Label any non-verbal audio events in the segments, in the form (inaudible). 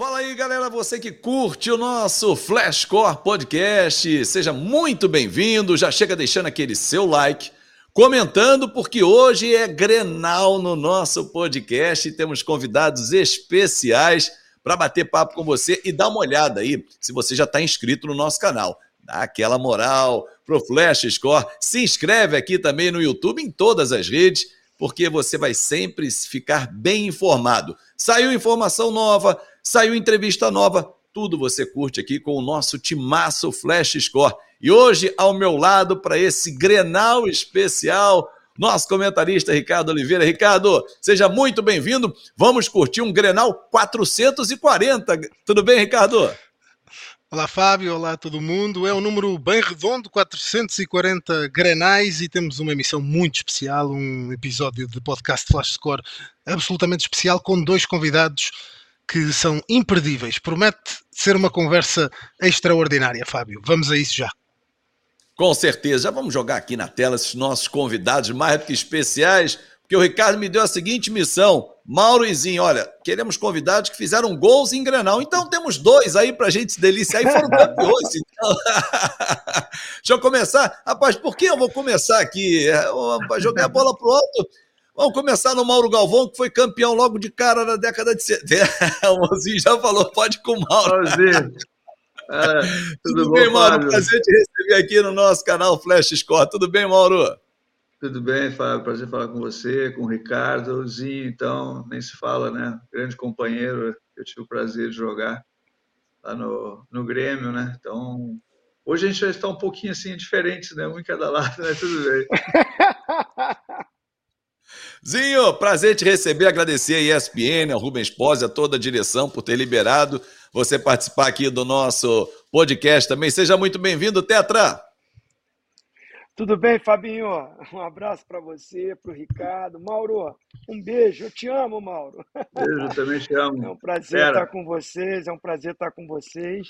Fala aí, galera, você que curte o nosso Flashcore Podcast, seja muito bem-vindo. Já chega deixando aquele seu like, comentando, porque hoje é Grenal no nosso podcast e temos convidados especiais para bater papo com você e dar uma olhada aí se você já está inscrito no nosso canal. Dá aquela moral pro Flash Score. Se inscreve aqui também no YouTube, em todas as redes, porque você vai sempre ficar bem informado. Saiu informação nova Saiu entrevista nova, tudo você curte aqui com o nosso timaço Flash Score. E hoje, ao meu lado, para esse Grenal especial, nosso comentarista Ricardo Oliveira. Ricardo, seja muito bem-vindo. Vamos curtir um Grenal 440. Tudo bem, Ricardo? Olá, Fábio. Olá, todo mundo. É um número bem redondo, 440 grenais, e temos uma emissão muito especial, um episódio de podcast Flash Score absolutamente especial, com dois convidados que são imperdíveis. Promete ser uma conversa extraordinária, Fábio. Vamos a isso já. Com certeza. Já vamos jogar aqui na tela esses nossos convidados mais do que especiais, porque o Ricardo me deu a seguinte missão. Mauro e Zinho, olha, queremos convidados que fizeram gols em Granal. Então temos dois aí pra gente se deliciar e foram (laughs) campeões. Então. (laughs) Deixa eu começar. Rapaz, por que eu vou começar aqui? É, jogar a bola pro alto Vamos começar no Mauro Galvão, que foi campeão logo de cara na década de 70. (laughs) o Mozinho já falou, pode com o Mauro. É, tudo, tudo bem, bom, Mauro? Fábio? Prazer te receber aqui no nosso canal Flash Score. Tudo bem, Mauro? Tudo bem, Fábio. Prazer falar com você, com o Ricardo. O Zinho, então, nem se fala, né? Grande companheiro, eu tive o prazer de jogar lá no, no Grêmio, né? Então, hoje a gente já está um pouquinho assim diferente, né? Um em cada lado, né? Tudo bem. (laughs) Zinho, prazer te receber, agradecer a ESPN, ao Rubens Pós, a toda a direção por ter liberado você participar aqui do nosso podcast também. Seja muito bem-vindo, Tetra. Tudo bem, Fabinho? Um abraço para você, para o Ricardo. Mauro, um beijo. Eu te amo, Mauro. Beijo, também te amo. É um prazer estar com vocês, é um prazer estar com vocês.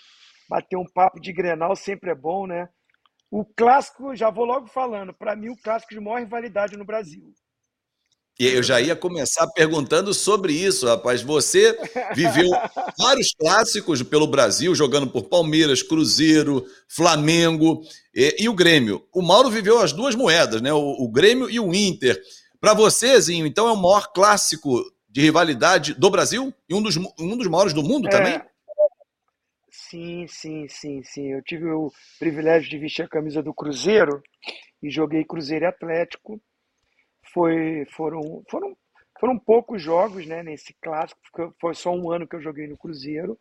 Bater um papo de Grenal sempre é bom, né? O clássico, já vou logo falando, para mim o clássico de maior rivalidade no Brasil. E eu já ia começar perguntando sobre isso, rapaz. Você viveu vários clássicos pelo Brasil, jogando por Palmeiras, Cruzeiro, Flamengo e, e o Grêmio. O Mauro viveu as duas moedas, né? O, o Grêmio e o Inter. Para você, Zinho, então é o maior clássico de rivalidade do Brasil e um dos, um dos maiores do mundo é... também? Sim, sim, sim, sim. Eu tive o privilégio de vestir a camisa do Cruzeiro e joguei Cruzeiro e Atlético foi, foram, foram, foram poucos jogos né, nesse clássico, foi só um ano que eu joguei no Cruzeiro,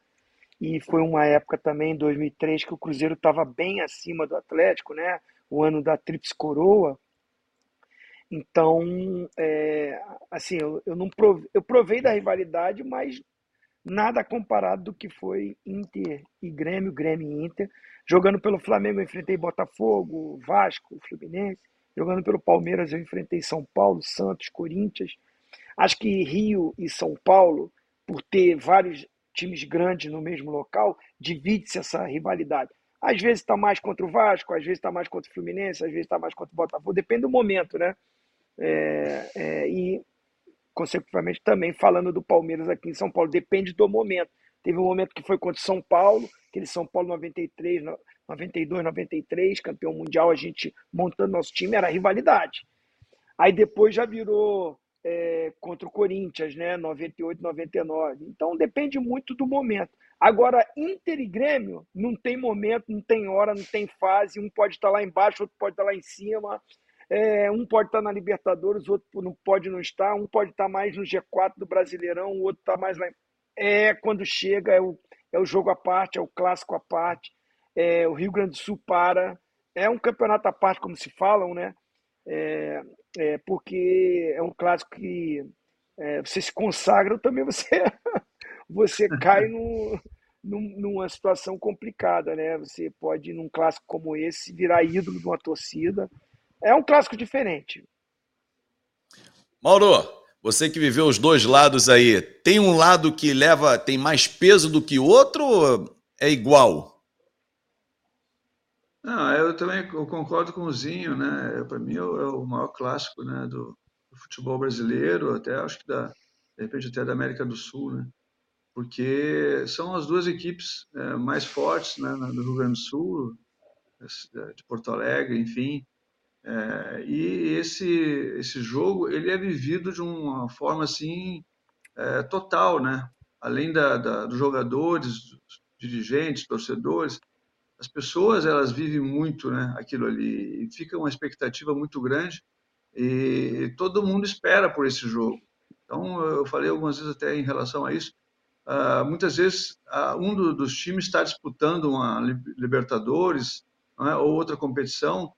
e foi uma época também, em 2003, que o Cruzeiro estava bem acima do Atlético, né? o ano da Trips Coroa. Então, é, assim, eu, eu, não provei, eu provei da rivalidade, mas nada comparado do que foi Inter e Grêmio, Grêmio e Inter. Jogando pelo Flamengo, eu enfrentei Botafogo, Vasco, Fluminense. Jogando pelo Palmeiras, eu enfrentei São Paulo, Santos, Corinthians. Acho que Rio e São Paulo, por ter vários times grandes no mesmo local, divide-se essa rivalidade. Às vezes está mais contra o Vasco, às vezes está mais contra o Fluminense, às vezes está mais contra o Botafogo, depende do momento, né? É, é, e, consecutivamente, também falando do Palmeiras aqui em São Paulo, depende do momento. Teve um momento que foi contra São Paulo, aquele São Paulo 93, 92, 93, campeão mundial, a gente montando nosso time, era rivalidade. Aí depois já virou é, contra o Corinthians, né? 98, 99. Então depende muito do momento. Agora, Inter e Grêmio não tem momento, não tem hora, não tem fase. Um pode estar lá embaixo, outro pode estar lá em cima. É, um pode estar na Libertadores, outro não pode não estar. Um pode estar mais no G4 do Brasileirão, o outro está mais lá. É quando chega, é o, é o jogo à parte, é o clássico à parte é, o Rio Grande do Sul para. É um campeonato à parte, como se falam, né? É, é, porque é um clássico que é, você se consagra, (laughs) também você, você cai (laughs) no, numa situação complicada, né? Você pode, num clássico como esse, virar ídolo de uma torcida. É um clássico diferente. Mauro, você que viveu os dois lados aí, tem um lado que leva, tem mais peso do que o outro ou é igual? Não, eu também concordo com o Zinho, né? Para mim é, é o maior clássico, né, do, do, futebol brasileiro, até acho que da, de repente até da América do Sul, né? porque são as duas equipes é, mais fortes né, do Rio Grande do Sul, de Porto Alegre, enfim. É, e esse esse jogo ele é vivido de uma forma assim é, total, né? Além da, da, dos jogadores, dos dirigentes, torcedores, as pessoas elas vivem muito, né? Aquilo ali e fica uma expectativa muito grande e todo mundo espera por esse jogo. Então eu falei algumas vezes até em relação a isso. Uh, muitas vezes uh, um do, dos times está disputando uma Libertadores é? ou outra competição,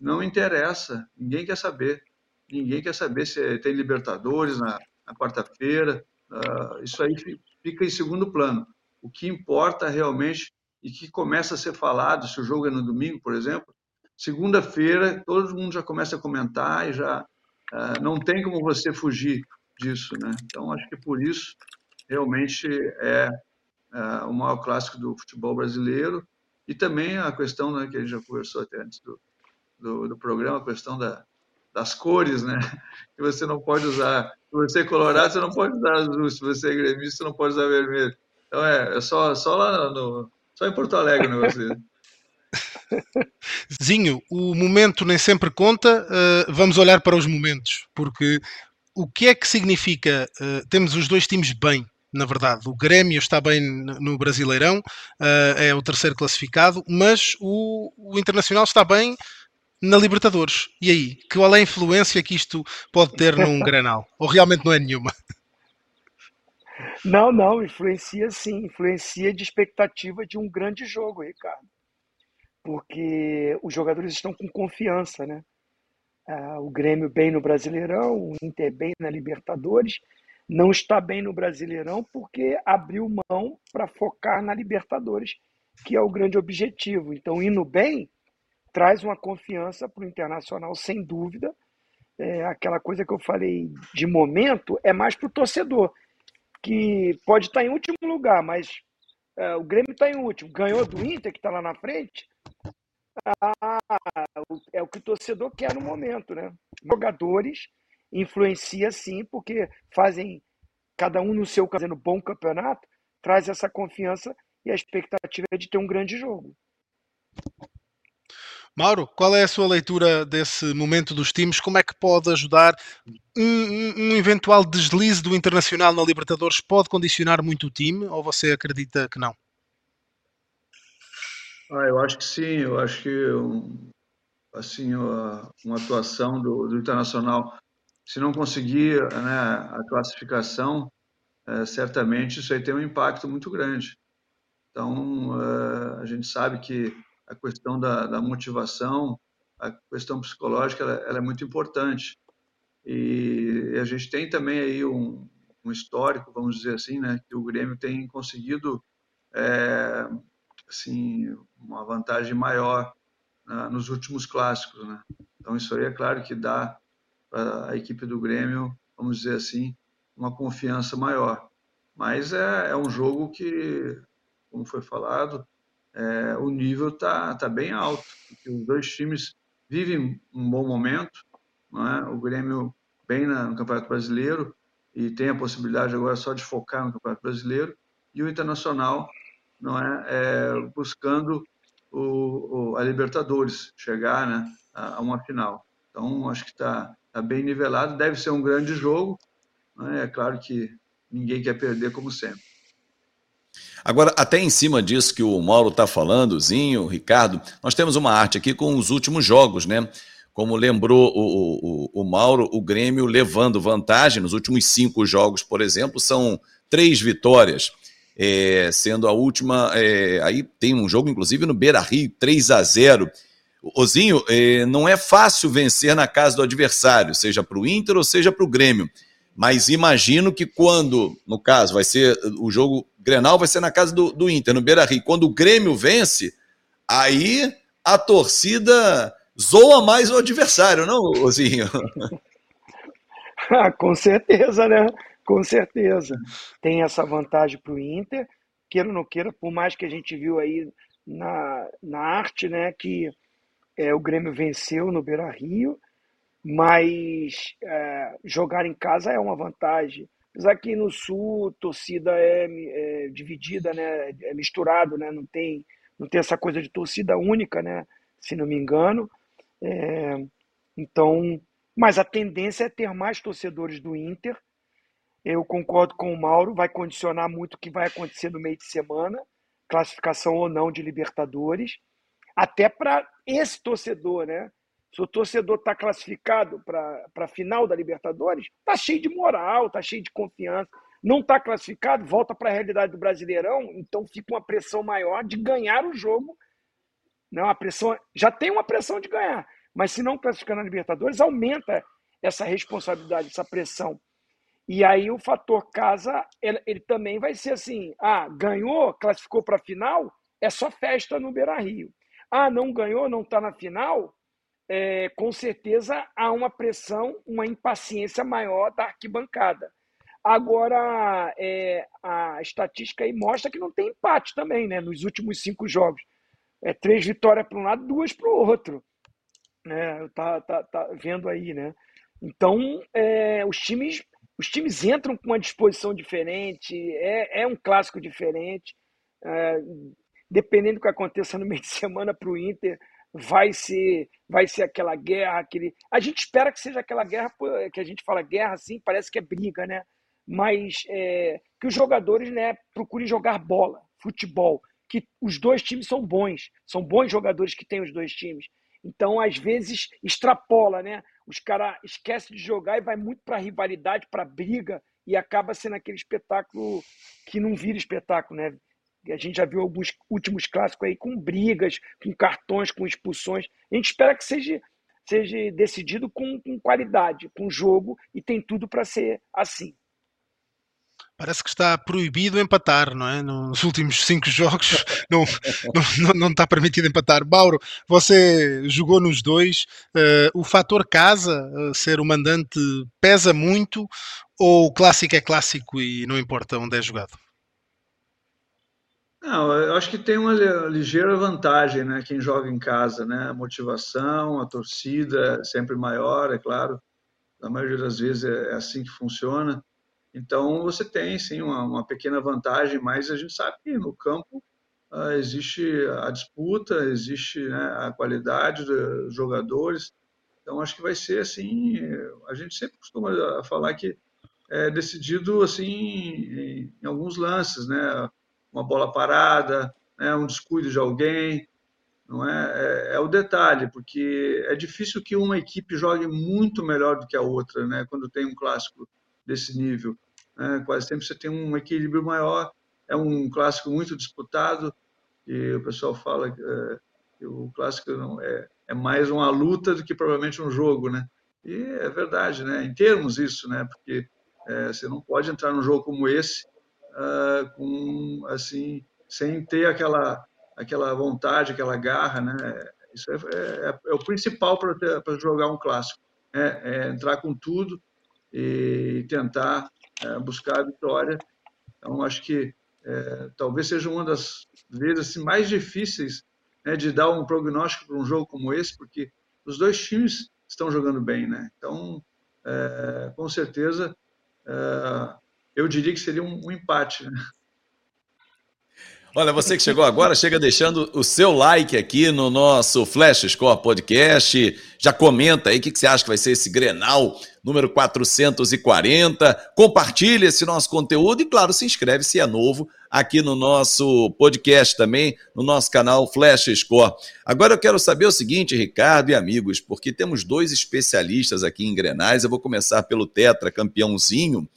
não interessa, ninguém quer saber. Ninguém quer saber se tem Libertadores na, na quarta-feira, uh, isso aí fica em segundo plano. O que importa realmente e que começa a ser falado, se o jogo é no domingo, por exemplo, segunda-feira todo mundo já começa a comentar e já uh, não tem como você fugir disso, né? Então acho que por isso realmente é uh, o maior clássico do futebol brasileiro e também a questão né, que a gente já conversou até antes do, do, do programa, a questão da, das cores, né? (laughs) Que você não pode usar. Se você é colorado, você não pode usar azul. Se você é gremista, você não pode usar vermelho. Então é, é só, só lá no, só em Porto Alegre o negócio (laughs) Zinho, o momento nem sempre conta. Uh, vamos olhar para os momentos, porque o que é que significa? Uh, temos os dois times bem na verdade. O Grêmio está bem no Brasileirão, uh, é o terceiro classificado, mas o, o, Internacional está bem na Libertadores. E aí, qual é a influência que isto pode ter num (laughs) Granal? Ou realmente não é nenhuma? Não, não, influencia sim, influencia de expectativa de um grande jogo, Ricardo. Porque os jogadores estão com confiança, né? Uh, o Grêmio bem no Brasileirão, o Inter bem na Libertadores, não está bem no Brasileirão porque abriu mão para focar na Libertadores, que é o grande objetivo. Então, indo bem, traz uma confiança para o Internacional, sem dúvida. É, aquela coisa que eu falei de momento é mais para o torcedor, que pode estar em último lugar, mas é, o Grêmio está em último, ganhou do Inter, que está lá na frente. Ah, é o que o torcedor quer no momento, né? Jogadores influencia sim, porque fazem cada um no seu fazendo bom campeonato, traz essa confiança e a expectativa de ter um grande jogo. Mauro, qual é a sua leitura desse momento dos times? Como é que pode ajudar um, um, eventual deslize do Internacional na Libertadores? Pode condicionar muito o time ou você acredita que não? Ah, eu acho que sim. Eu acho que assim uma atuação do, do Internacional se não conseguir né, a classificação, é, certamente isso aí tem um impacto muito grande. Então, é, a gente sabe que a questão da, da motivação, a questão psicológica, ela, ela, é muito importante. E a gente tem também aí um, um histórico, vamos dizer assim, né, que o Grêmio tem conseguido é, assim uma vantagem maior né, nos últimos clássicos, né? Então isso aí é claro que dá para a equipe do Grêmio, vamos dizer assim, uma confiança maior. Mas é, é um jogo que, como foi falado, é, o nível está tá bem alto, os dois times vivem um bom momento, é? o Grêmio bem na, no Campeonato Brasileiro e tem a possibilidade agora só de focar no Campeonato Brasileiro, e o Internacional não é, é buscando o, o, a Libertadores, chegar né, a, a uma final. Então, acho que está tá bem nivelado. Deve ser um grande jogo. Né? É claro que ninguém quer perder, como sempre. Agora, até em cima disso que o Mauro está falando, Zinho, Ricardo, nós temos uma arte aqui com os últimos jogos, né? Como lembrou o, o, o Mauro, o Grêmio levando vantagem nos últimos cinco jogos, por exemplo, são três vitórias. É, sendo a última, é, aí tem um jogo, inclusive, no Beira Rio, 3 a 0 Ozinho, eh, não é fácil vencer na casa do adversário, seja para o Inter ou seja para o Grêmio. Mas imagino que quando, no caso, vai ser o jogo Grenal, vai ser na casa do, do Inter, no Beira Rio. Quando o Grêmio vence, aí a torcida zoa mais o adversário, não, Ozinho? ah, (laughs) com certeza, né? Com certeza. Tem essa vantagem para o Inter, queira ou não queira, por mais que a gente viu aí na, na arte, né, que é, o Grêmio venceu no Beira Rio, mas é, jogar em casa é uma vantagem. Apesar que no Sul torcida é, é dividida, né? É misturado, né? Não tem, não tem essa coisa de torcida única, né? Se não me engano. É, então, mas a tendência é ter mais torcedores do Inter. Eu concordo com o Mauro, vai condicionar muito o que vai acontecer no meio de semana, classificação ou não de Libertadores, até para esse torcedor, né? Se o torcedor está classificado para a final da Libertadores, está cheio de moral, está cheio de confiança. Não está classificado, volta para a realidade do Brasileirão, então fica uma pressão maior de ganhar o jogo. Não, a pressão já tem uma pressão de ganhar, mas se não classificar na Libertadores, aumenta essa responsabilidade, essa pressão. E aí o fator casa, ele, ele também vai ser assim: ah, ganhou, classificou para a final, é só festa no Beira Rio. Ah, não ganhou, não está na final, é, com certeza há uma pressão, uma impaciência maior da arquibancada. Agora, é, a estatística aí mostra que não tem empate também, né? Nos últimos cinco jogos. É três vitórias para um lado, duas para o outro. Né? Tá, tá, tá vendo aí, né? Então, é, os times os times entram com uma disposição diferente, é, é um clássico diferente. É, dependendo do que aconteça no meio de semana para o Inter, vai ser vai ser aquela guerra, aquele. A gente espera que seja aquela guerra que a gente fala guerra assim, parece que é briga, né? Mas é, que os jogadores, né, procurem jogar bola, futebol, que os dois times são bons, são bons jogadores que têm os dois times. Então, às vezes extrapola, né? Os caras esquecem de jogar e vai muito para rivalidade, para briga e acaba sendo aquele espetáculo que não vira espetáculo, né? A gente já viu alguns últimos clássicos aí com brigas, com cartões, com expulsões. A gente espera que seja, seja decidido com, com qualidade, com jogo, e tem tudo para ser assim. Parece que está proibido empatar, não é? Nos últimos cinco jogos (laughs) não, não, não, está permitido empatar. Mauro, você jogou nos dois. Uh, o fator casa, uh, ser o mandante, pesa muito ou o clássico é clássico e não importa onde é jogado? Não, eu acho que tem uma ligeira vantagem, né? Quem joga em casa, né? A motivação, a torcida é sempre maior, é claro. Na maioria das vezes é, é assim que funciona. Então você tem sim uma, uma pequena vantagem, mas a gente sabe que no campo uh, existe a disputa, existe né, a qualidade dos jogadores. Então acho que vai ser assim. A gente sempre costuma falar que é decidido assim em, em alguns lances, né? Uma bola parada, né, um descuido de alguém, não é? é? é? o detalhe, porque é difícil que uma equipe jogue muito melhor do que a outra, né? Quando tem um clássico desse nível, né? quase sempre você tem um equilíbrio maior. É um clássico muito disputado e o pessoal fala que, é, que o clássico não é, é mais uma luta do que provavelmente um jogo, né? E é verdade, né? Em termos isso, né? Porque é, você não pode entrar num jogo como esse uh, com assim sem ter aquela aquela vontade, aquela garra, né? Isso é, é, é o principal para jogar um clássico, é, é, entrar com tudo e tentar é, buscar a vitória. Então acho que é, talvez seja uma das vezes assim, mais difíceis né, de dar um prognóstico para um jogo como esse, porque os dois times estão jogando bem, né? Então, é, com certeza, eu diria que seria um, um empate. Né? Olha, você que chegou agora, chega deixando o seu like aqui no nosso Flash Score Podcast. Já comenta aí o que, que você acha que vai ser esse Grenal número 440. Compartilha esse nosso conteúdo e, claro, se inscreve se é novo aqui no nosso podcast também, no nosso canal Flash Score. Agora eu quero saber o seguinte, Ricardo e amigos, porque temos dois especialistas aqui em Grenais. Eu vou começar pelo Tetra campeãozinho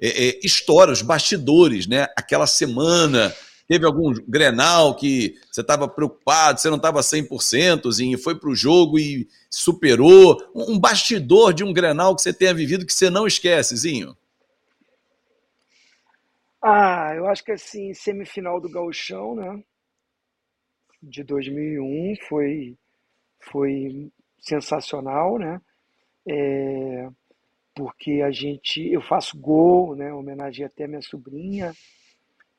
é, é, história, os bastidores, né? Aquela semana, teve algum Grenal que você estava preocupado, você não estava 100%, Zinho, foi para o jogo e superou. Um bastidor de um Grenal que você tenha vivido que você não esquece, Zinho. Ah, eu acho que assim, semifinal do Gauchão, né? De 2001 foi, foi sensacional, né? É, porque a gente, eu faço gol, né, homenagem até a minha sobrinha.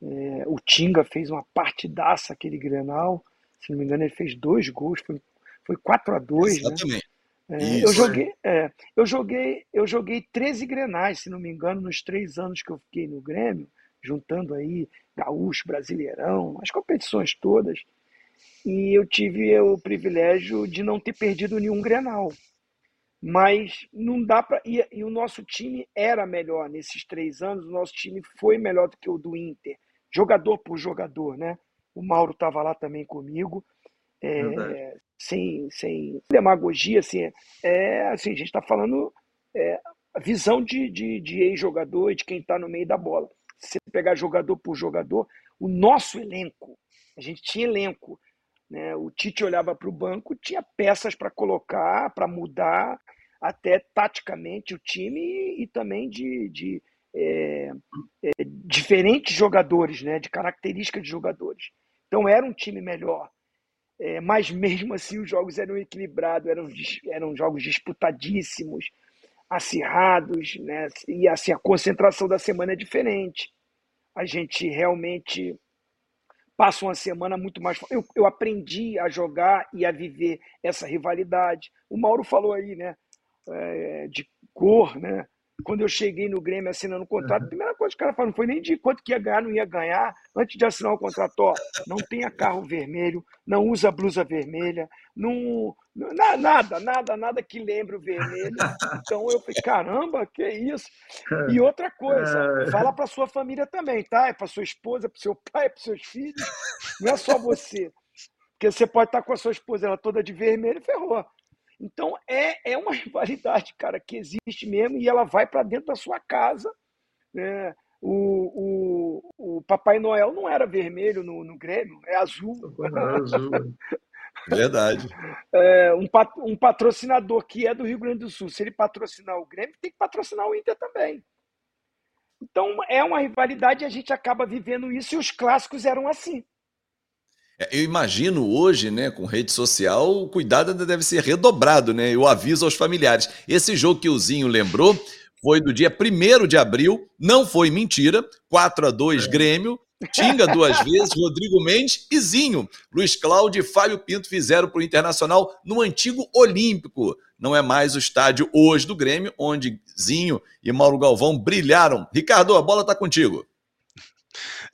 É, o Tinga fez uma partidaça aquele Grenal, se não me engano ele fez dois gols, foi, foi 4 a 2 né? Exatamente. É, eu joguei, é, eu joguei, eu joguei 13 grenais, se não me engano, nos três anos que eu fiquei no Grêmio, juntando aí gaúcho, brasileirão, as competições todas. E eu tive o privilégio de não ter perdido nenhum grenal. Mas não dá para. E, e, o nosso time era melhor nesses três anos, o nosso time foi melhor do que o do Inter, jogador por jogador, né? O Mauro estava lá também comigo. É, sem, sem demagogia, assim, é, assim a gente está falando é, a visão de, de, de ex-jogador e de quem está no meio da bola. Se você pegar jogador por jogador, o nosso elenco, a gente tinha elenco. Né? O Tite olhava para o banco, tinha peças para colocar, para mudar, até taticamente o time e, e também de, de é, é, diferentes jogadores, né? de características de jogadores. Então era um time melhor. É, mas mesmo assim os jogos eram equilibrados, eram, eram jogos disputadíssimos, acirrados, né? E assim a concentração da semana é diferente. A gente realmente passa uma semana muito mais. Eu, eu aprendi a jogar e a viver essa rivalidade. O Mauro falou aí, né? É, de cor, né? quando eu cheguei no Grêmio assinando o contrato, a primeira coisa que o cara falou não foi nem de quanto que ia ganhar, não ia ganhar. Antes de assinar o contrato, ó, não tenha carro vermelho, não usa blusa vermelha, não, não nada, nada, nada que lembre o vermelho. Então eu falei, caramba, que isso? E outra coisa, é. fala para sua família também, tá? É para sua esposa, para seu pai, para seus filhos, não é só você. Porque você pode estar com a sua esposa ela toda de vermelho e ferrou. Então é, é uma rivalidade, cara, que existe mesmo e ela vai para dentro da sua casa. Né? O, o, o Papai Noel não era vermelho no, no Grêmio, é azul. É azul. Verdade. (laughs) É, um, pat, um patrocinador que é do Rio Grande do Sul, se ele patrocinar o Grêmio, tem que patrocinar o Inter também. Então é uma rivalidade e a gente acaba vivendo isso e os clássicos eram assim. É, eu imagino hoje, né, com rede social, o cuidado ainda deve ser redobrado, né? Eu aviso aos familiares. Esse jogo que o Zinho lembrou foi do dia 1 de abril, não foi mentira, 4 a 2 é. Grêmio, Tinga duas vezes, Rodrigo Mendes e Zinho. Luiz Cláudio e Fábio Pinto fizeram para o Internacional no antigo Olímpico. Não é mais o estádio hoje do Grêmio, onde Zinho e Mauro Galvão brilharam. Ricardo, a bola está contigo.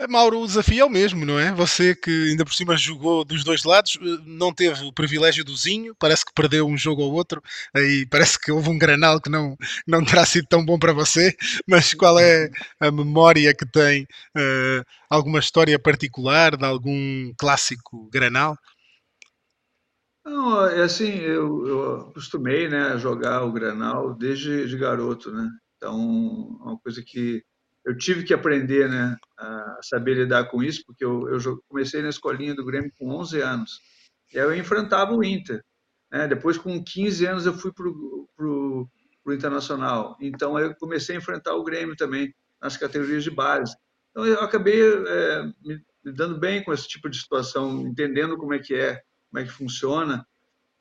Mauro, o desafio é o mesmo, não é? Você que ainda por cima jogou dos dois lados, eh, não teve o privilégio do Zinho, parece que perdeu um jogo ou outro, aí parece que houve um granal que não, não terá sido tão bom para você, mas qual é a memória que tem? Uh, alguma história particular de algum clássico granal? Não, é assim, eu, eu acostumei né, a jogar o granal desde de garoto, né? Então, é uma coisa que eu tive que aprender né, a saber lidar com isso, porque eu, eu comecei na escolinha do Grêmio com 11 anos. E aí eu enfrentava o Inter. Né? Depois, com 15 anos, eu fui para o Internacional. Então, eu comecei a enfrentar o Grêmio também nas categorias de base. Então, eu acabei é, me dando bem com esse tipo de situação, entendendo como é que é, como é que funciona.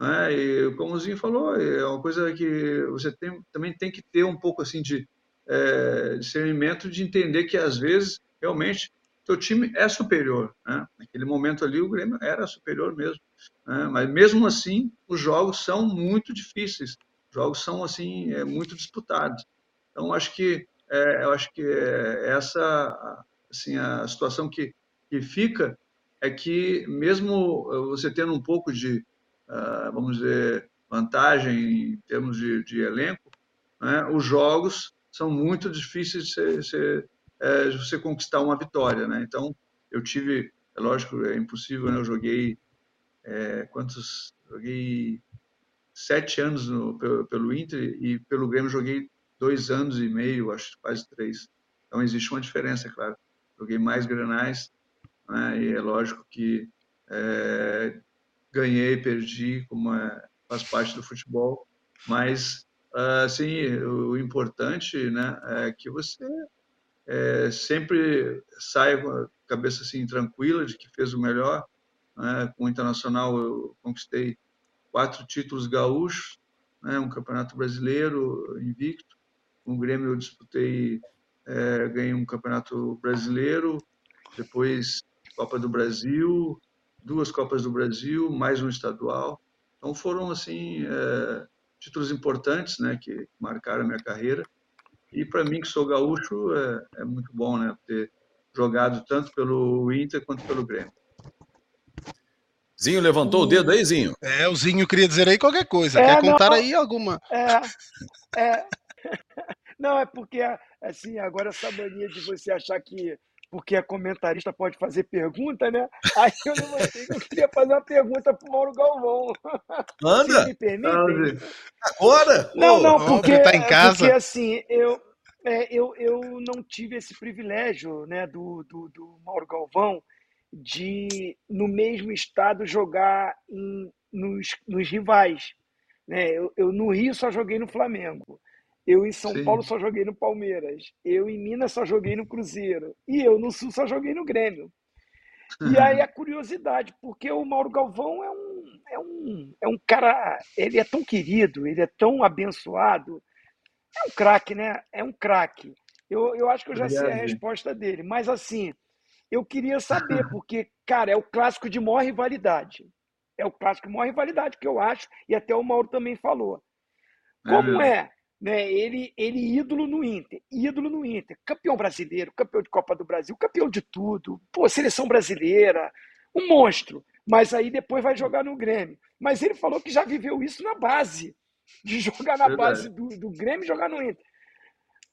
Né? E como o Zinho falou, é uma coisa que você tem, também tem que ter um pouco assim de é, discernimento de entender que às vezes realmente teu time é superior. Né? Naquele momento ali o Grêmio era superior mesmo, né? mas mesmo assim os jogos são muito difíceis, os jogos são assim é, muito disputados. Então acho que é, eu acho que é essa assim a situação que, que fica é que mesmo você tendo um pouco de uh, vamos dizer vantagem em termos de, de elenco, né? os jogos são muito difíceis de você, você, é, você conquistar uma vitória, né? Então, eu tive, é lógico, é impossível, né? Eu joguei é, quantos? Joguei sete anos no, pelo, pelo Inter e pelo Grêmio joguei dois anos e meio, acho quase três. Então existe uma diferença, claro. Joguei mais granais, né? e é lógico que é, ganhei, perdi, como é, faz parte do futebol, mas assim, o importante né, é que você é, sempre saia com a cabeça assim, tranquila de que fez o melhor. Né? Com o Internacional eu conquistei quatro títulos gaúchos, né? um campeonato brasileiro invicto. Com o Grêmio eu disputei, é, ganhei um campeonato brasileiro, depois Copa do Brasil, duas Copas do Brasil, mais um estadual. Então foram assim é, títulos importantes, né, que marcaram a minha carreira. E para mim, que sou gaúcho, é, é muito bom, né, ter jogado tanto pelo Inter quanto pelo Grêmio. Zinho levantou o dedo aí, Zinho? É, o Zinho queria dizer aí qualquer coisa. É, Quer contar não, aí alguma? É, é. (laughs) Não, é porque, assim, agora essa mania de você achar que porque a comentarista pode fazer pergunta, né? Aí eu não vou ter, eu queria fazer uma pergunta pro Mauro Galvão. Manda! Se me permitem. Agora? Não, não, porque, tá em casa. porque assim, eu, é, eu, eu não tive esse privilégio, né, do, do, do Mauro Galvão de, no mesmo estado, jogar em, nos, nos rivais. Né? Eu, eu, no Rio, só joguei no Flamengo. Eu em São Sim. Paulo só joguei no Palmeiras. Eu em Minas só joguei no Cruzeiro. E eu no Sul só joguei no Grêmio. E aí a curiosidade, porque o Mauro Galvão é um, é um, é um cara, ele é tão querido, ele é tão abençoado. É um craque, né? É um craque. Eu, eu acho que eu já Obrigado. sei a resposta dele. Mas assim, eu queria saber, (laughs) porque, cara, é o clássico de maior rivalidade. É o clássico de maior rivalidade que eu acho, e até o Mauro também falou. Como é, é né, ele, ele ídolo no Inter, ídolo no Inter, campeão brasileiro, campeão de Copa do Brasil, campeão de tudo, pô, seleção brasileira, um monstro. Mas aí depois vai jogar no Grêmio. Mas ele falou que já viveu isso na base, de (laughs) jogar na Verdade. base do, do Grêmio e jogar no Inter.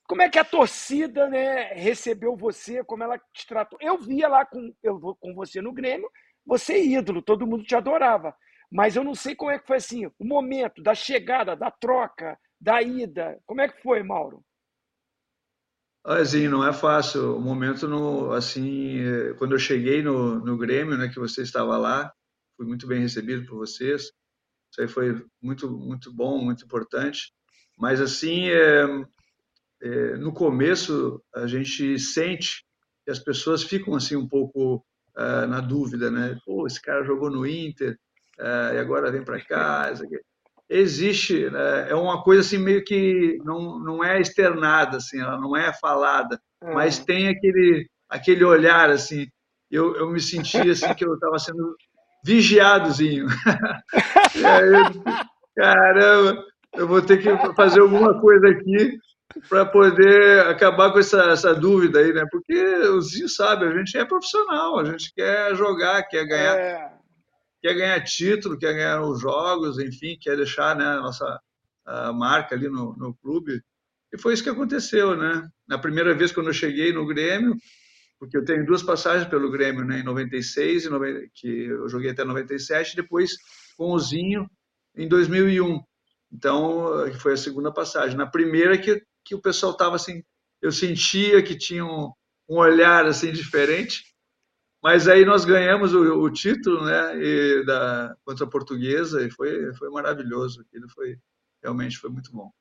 Como é que a torcida né, recebeu você, como ela te tratou? Eu via lá com, eu, com você no Grêmio, você é ídolo, todo mundo te adorava. Mas eu não sei como é que foi assim, o momento da chegada, da troca, da ida. Como é que foi, Mauro? Assim, não é fácil. O momento, no, assim, é, quando eu cheguei no, no Grêmio, né, que você estava lá, fui muito bem recebido por vocês. Isso aí foi muito, muito bom, muito importante. Mas, assim, é, é, no começo a gente sente que as pessoas ficam assim um pouco uh, na dúvida, né? Pô, esse cara jogou no Inter uh, e agora vem para cá. Existe, né? é uma coisa assim meio que não, não é externada, assim, ela não é falada, é. mas tem aquele aquele olhar assim. Eu, eu me sentia assim que eu estava sendo vigiadozinho. (laughs) caramba, eu vou ter que fazer alguma coisa aqui para poder acabar com essa, essa dúvida aí, né? Porque o Zinho sabe, a gente é profissional, a gente quer jogar, quer ganhar, é. Quer ganhar título, quer ganhar os jogos, enfim, quer deixar né, a nossa a marca ali no, no clube. E foi isso que aconteceu, né? Na primeira vez quando eu cheguei no Grêmio, porque eu tenho duas passagens pelo Grêmio, né? Em 96, que eu joguei até 97, depois com o Zinho em 2001. Então, foi a segunda passagem. Na primeira que que o pessoal estava assim, eu sentia que tinha um, um, olhar assim diferente, mas aí nós ganhamos o, o título, né, e da contra a Portuguesa e foi foi maravilhoso, aquilo foi realmente foi muito bom.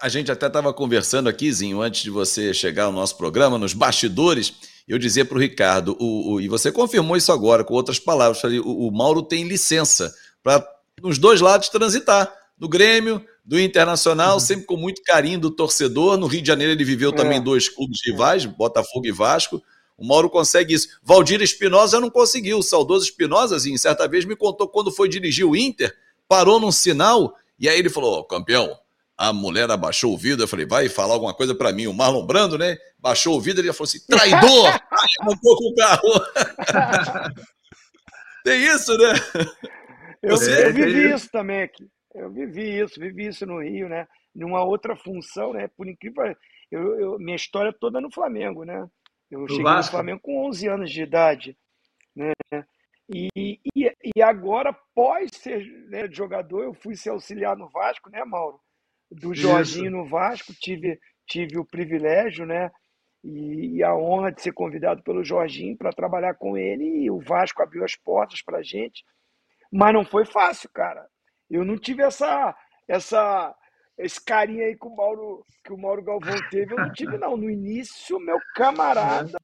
A gente até estava conversando aqui, Zinho, antes de você chegar ao nosso programa, nos bastidores, eu dizia para o Ricardo, e você confirmou isso agora com outras palavras, falei, o, o Mauro tem licença para nos dois lados transitar, no Grêmio, do Internacional, uhum. sempre com muito carinho do torcedor. No Rio de Janeiro ele viveu também é. dois clubes rivais, Botafogo e Vasco. O Mauro consegue isso. Valdir Espinosa não conseguiu. O saudoso Espinosa, assim, certa vez me contou quando foi dirigir o Inter, parou num sinal e aí ele falou: oh, campeão, a mulher abaixou o vidro. Eu falei: vai falar alguma coisa para mim. O Marlon Brando, né? Baixou o vidro e ele falou assim: traidor! Montou com o carro. (laughs) Tem isso, né? Eu, Você... eu vivi isso também aqui. Eu vivi isso, vivi isso no Rio, né? Numa outra função, né? Por incrível, eu, eu minha história é toda no Flamengo, né? Eu cheguei Vasco. no Flamengo com 11 anos de idade, né? E, e, e agora, pós ser né, jogador, eu fui ser auxiliar no Vasco, né, Mauro? Do Jorginho Isso. no Vasco, tive, tive o privilégio, né? E, e a honra de ser convidado pelo Jorginho para trabalhar com ele. E o Vasco abriu as portas para a gente. Mas não foi fácil, cara. Eu não tive essa, essa, esse carinho aí que o Mauro, que o Mauro Galvão teve, eu não tive, não. No início, meu camarada,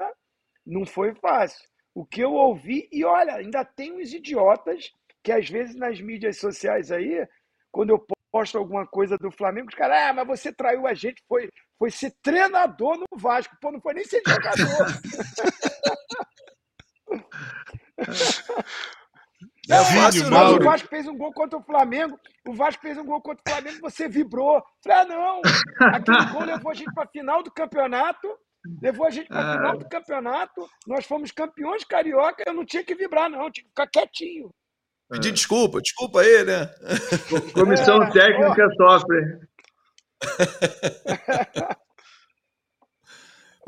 não foi fácil. O que eu ouvi, e olha, ainda tem uns idiotas que às vezes nas mídias sociais aí, quando eu posto alguma coisa do Flamengo, os caras, ah, mas você traiu a gente, foi, foi ser treinador no Vasco. Pô, não foi nem ser jogador. (laughs) Não é fácil, não. O Vasco fez um gol contra o Flamengo. O Vasco fez um gol contra o Flamengo. Você vibrou. Falei, ah, não. Aquele gol levou a gente para a final do campeonato. Levou a gente para a final do campeonato. Nós fomos campeões carioca. Eu não tinha que vibrar, não. Tinha que ficar quietinho. Pedir desculpa, desculpa aí, né? Comissão É, técnica sofre. (laughs)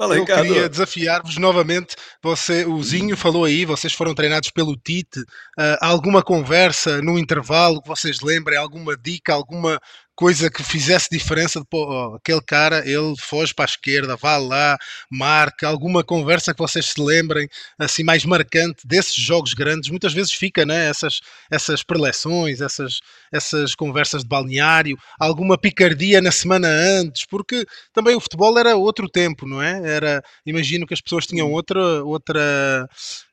Eu Ricardo. queria desafiar-vos novamente. Você, o Zinho falou aí, vocês foram treinados pelo Tite. Ah, alguma conversa no intervalo que vocês lembrem? Alguma dica, alguma coisa que fizesse diferença? De, pô, aquele cara, ele foge para a esquerda, vá lá, marca. Alguma conversa que vocês se lembrem, assim, mais marcante desses jogos grandes? Muitas vezes fica, né? Essas, essas preleções, essas, essas conversas de balneário. Alguma picardia na semana antes? Porque também o futebol era outro tempo, não é? Era, imagino que as pessoas tinham outra, outra,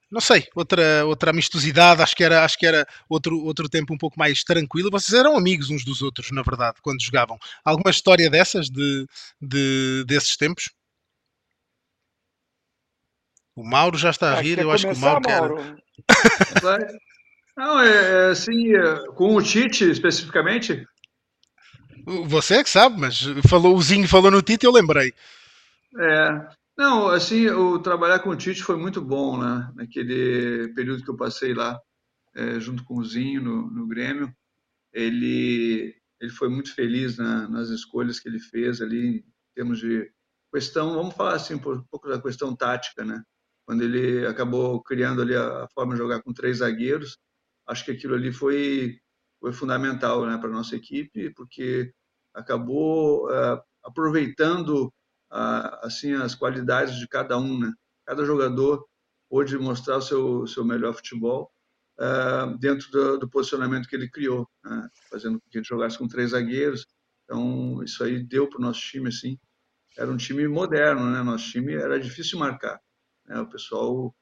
não sei, outra, outra amistosidade. Acho que era, acho que era outro, outro tempo um pouco mais tranquilo. Vocês eram amigos uns dos outros, na verdade, quando jogavam. Alguma história dessas de, de desses tempos? O Mauro já está a Ah, rir. quer Eu acho que o Mauro quer. Mauro? Vai. Não, é, é assim, é, com o Tite especificamente, Você é que sabe, mas falou, o Zinho falou no Tite, eu lembrei. É, não, assim, o trabalhar com o Tite foi muito bom, né? Naquele período que eu passei lá, é, junto com o Zinho no, no Grêmio, ele ele foi muito feliz na- nas escolhas que ele fez ali, em termos de questão, vamos falar assim, um pouco da questão tática, né? Quando ele acabou criando ali a, forma de jogar com três zagueiros, acho que aquilo ali foi foi fundamental, né, para nossa equipe, porque acabou eh, aproveitando a- assim as qualidades de cada um, né? Cada jogador pôde mostrar o seu seu melhor futebol ah, dentro do, do posicionamento que ele criou, né? fazendo com que gente jogasse com três zagueiros. Então isso aí deu para o nosso time assim. Era um time moderno, né? Nosso time era difícil marcar. Né? O pessoal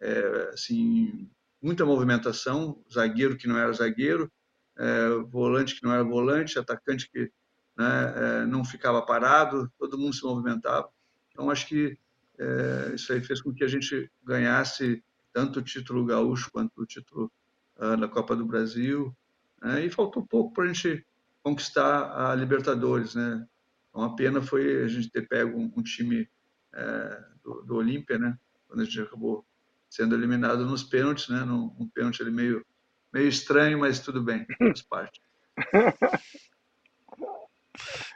é, assim muita movimentação, zagueiro que não era zagueiro, é, volante que não era volante, atacante que né, é, não ficava parado, todo mundo se movimentava. Então, acho que é, isso aí fez com que a gente ganhasse tanto o título gaúcho quanto o título ah, da Copa do Brasil. né, e faltou pouco para a gente conquistar a Libertadores. Né? Então, a pena foi a gente ter pego um, um time é, do, do Olímpia, né? quando a gente acabou sendo eliminado nos pênaltis, né? num um pênalti meio, meio estranho, mas tudo bem, faz parte. (laughs)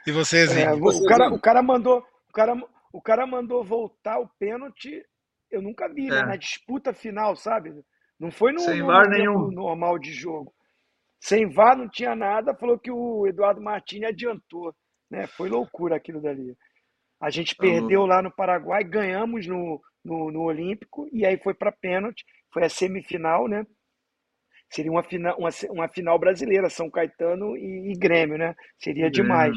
E você, É, o, cara, o cara mandou, o cara, o cara mandou voltar o pênalti. Eu nunca vi, né? É. Na disputa final, sabe? Não foi no, Sem no VAR tempo nenhum. normal de jogo. Sem VAR não tinha nada. Falou que o Eduardo Martini adiantou, né? Foi loucura aquilo dali. A gente Tá perdeu lá no Paraguai, ganhamos no, no, no Olímpico e aí foi para pênalti. Foi a semifinal, né? Seria uma final, uma, uma final brasileira, São Caetano e, e Grêmio, né? Seria demais.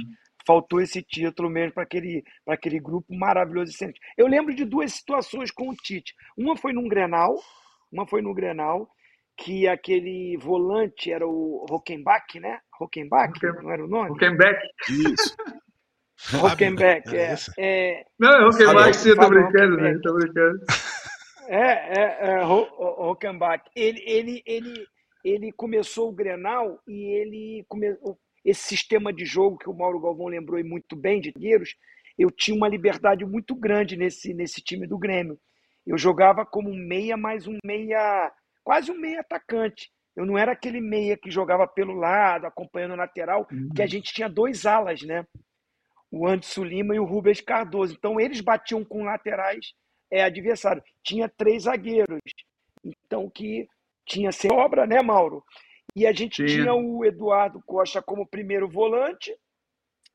Faltou esse título mesmo para aquele, para aquele grupo maravilhoso e excelente. Eu lembro de duas situações com o Tite. Uma foi num Grenal, uma foi no Grenal, que aquele volante era o Rockenbach, né? Rockenbach, Rocken- não era o nome? Huckenbeck. Isso. (laughs) Rockenbach, É é. é Não, é Huckenbeck, Fábio- sim, eu tô brincando, né? Tô brincando. (laughs) É, é, é Ho- Ho- Hockenbach. Ele, ele, ele, ele começou o Grenal e ele começou esse sistema de jogo que o Mauro Galvão lembrou e muito bem de zagueiros. Eu tinha uma liberdade muito grande nesse, nesse time do Grêmio. Eu jogava como um meia, mais um meia, quase um meia atacante. Eu não era aquele meia que jogava pelo lado, acompanhando o lateral, porque a gente tinha dois alas, né? O Anderson Lima e o Rubens Cardoso. Então eles batiam com laterais é, adversário. Tinha três zagueiros. Então que tinha sobra, né, Mauro? E a gente Tinha. tinha o Eduardo Costa como primeiro volante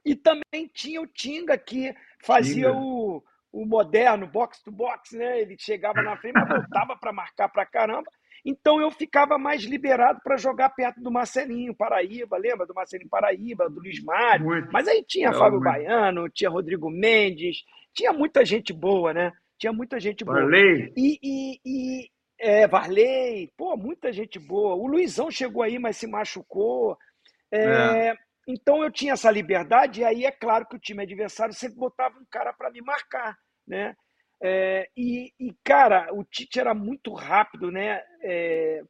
e também tinha o Tinga que fazia Tinga. o, o moderno box to box, né? Ele chegava na frente, mas voltava para marcar para caramba. Então eu ficava mais liberado para jogar perto do Marcelinho Paraíba, lembra do Marcelinho Paraíba, do Luiz Mário? Muito. Mas aí tinha Não, Fábio muito. Baiano, tinha Rodrigo Mendes, tinha muita gente boa, né? Tinha muita gente boa. Varley. E, e, e é, Varley, pô, muita gente boa. O Luizão chegou aí, mas se machucou. É, Então eu tinha essa liberdade, e aí é claro que o time adversário sempre botava um cara para me marcar, né? É, e, e, cara, o Tite era muito rápido, né? É,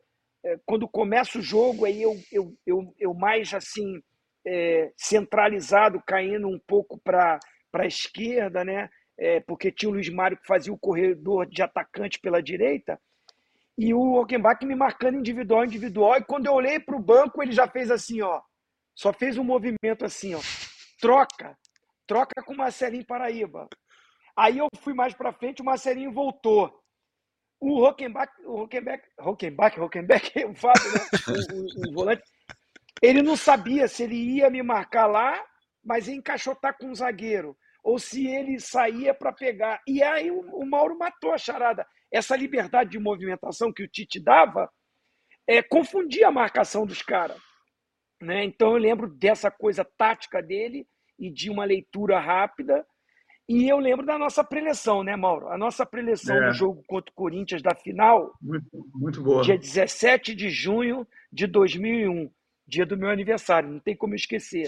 é, quando começa o jogo, aí eu, eu, eu, eu mais assim, é, centralizado, caindo um pouco para a esquerda, né? É, porque tinha o Luiz Mário que fazia o corredor de atacante pela direita, e o Hockenbach me marcando individual, individual, e quando eu olhei para o banco, ele já fez assim, ó, só fez um movimento assim, ó, troca, troca com o Marcelinho Paraíba. Aí eu fui mais para frente, o Marcelinho voltou. O Hockenbach, o Hockenbach, Hockenbach, Hockenbach, (laughs) o Fábio, né? o, o, o, volante, ele não sabia se ele ia me marcar lá, mas ia encaixotar com o zagueiro, ou se ele saía para pegar. E aí o, o, Mauro matou a charada. Essa liberdade de movimentação que o Tite dava é, confundia a marcação dos caras. Né? Então eu lembro dessa coisa tática dele e de uma leitura rápida e eu lembro da nossa preleção, né, Mauro? A nossa preleção é. no jogo contra o Corinthians da final. Muito, muito boa. Dia 17 de junho de 2001, dia do meu aniversário, não tem como esquecer.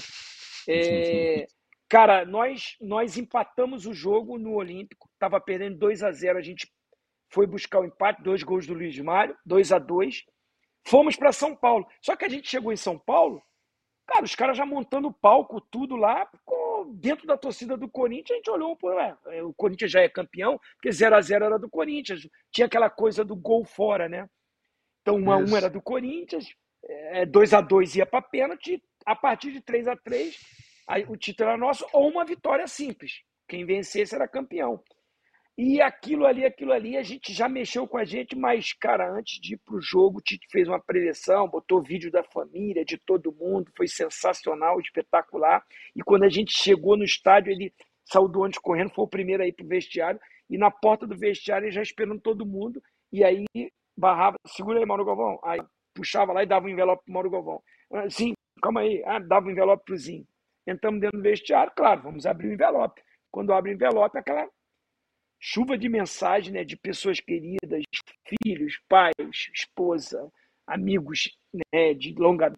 É, cara, nós, nós empatamos o jogo no Olímpico, estava perdendo 2 a 0 a gente foi buscar o empate, dois gols do Luiz Mário, 2 a 2 Fomos para São Paulo. Só que a gente chegou em São Paulo, cara, os caras já montando o palco, tudo lá, dentro da torcida do Corinthians, a gente olhou, pô, ué, é, o Corinthians já é campeão, porque 0 a 0 era do Corinthians. Tinha aquela coisa do gol fora, né? Então 1 a 1 era do Corinthians, 2 é, a 2 ia para pênalti, a partir de 3 a 3 aí, o título era nosso, ou uma vitória simples. Quem vencesse era campeão. E aquilo ali, aquilo ali, a gente já mexeu com a gente, mas, cara, antes de ir pro jogo, o Tite fez uma preleção, botou vídeo da família, de todo mundo, foi sensacional, espetacular. E quando a gente chegou no estádio, ele saiu do ônibus correndo, foi o primeiro aí pro vestiário, e na porta do vestiário ele já esperando todo mundo, e aí barrava, segura aí, Mauro Galvão. Aí puxava lá e dava um envelope pro Mauro Galvão. Ah, sim, calma aí. Ah, dava um envelope pro Zinho. Entramos dentro do vestiário, claro, vamos abrir o envelope. Quando abre o envelope, aquela chuva de mensagem né, de pessoas queridas, filhos, pais, esposa, amigos né, de longa.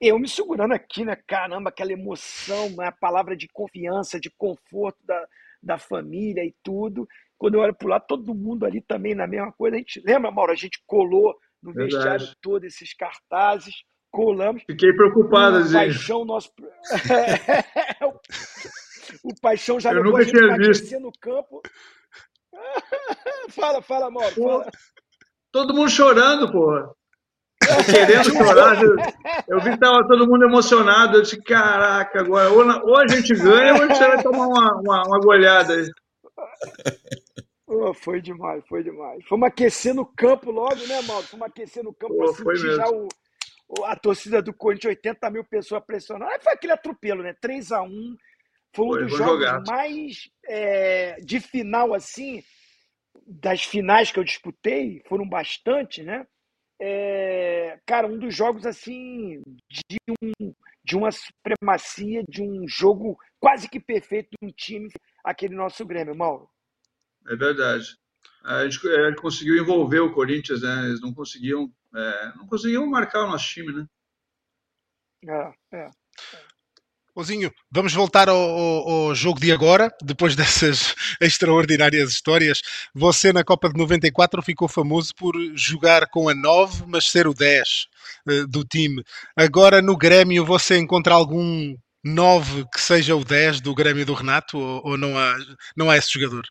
Eu me segurando aqui, né? Caramba, aquela emoção, né, a palavra de confiança, de conforto da, da família e tudo. Quando eu olho para lá, todo mundo ali também na mesma coisa. A gente lembra, Mauro? A gente colou no Verdade. vestiário todo esses cartazes, colamos. Fiquei preocupado, gente. Paixão nosso. (laughs) O Paixão já eu levou a gente aquecer no campo. (laughs) fala, fala, amor. Fala. Todo mundo chorando, porra. (laughs) Querendo chorar. Eu vi que tava todo mundo emocionado. Eu disse, caraca, agora ou, na, ou a gente ganha ou a gente vai tomar uma, uma, uma goleada aí. Oh, foi demais, foi demais. Fomos aquecer no campo logo, né, Mauro? Fomos aquecer no campo para sentir já o, a torcida do Corinthians, 80 mil pessoas pressionando. Aí foi aquele atropelo, né? 3 a 1 foi um dos jogos jogar. mais é, de final, assim, das finais que eu disputei, foram bastante, né? É, cara, um dos jogos, assim, de, um, de uma supremacia, de um jogo quase que perfeito de um time, aquele nosso Grêmio, Mauro. É verdade. A gente, a gente conseguiu envolver o Corinthians, né? Eles não conseguiam, é, não conseguiam marcar o nosso time, né? É, é. Ozinho, vamos voltar ao, ao, ao, jogo de agora, depois (laughs) dessas extraordinárias histórias. Você na Copa de 94 ficou famoso por jogar com a 9, mas ser o 10 uh, eh, do time. Agora no Grêmio você encontra algum 9 que seja o 10 do Grêmio do Renato ou, ou não, há, não há esse jogador?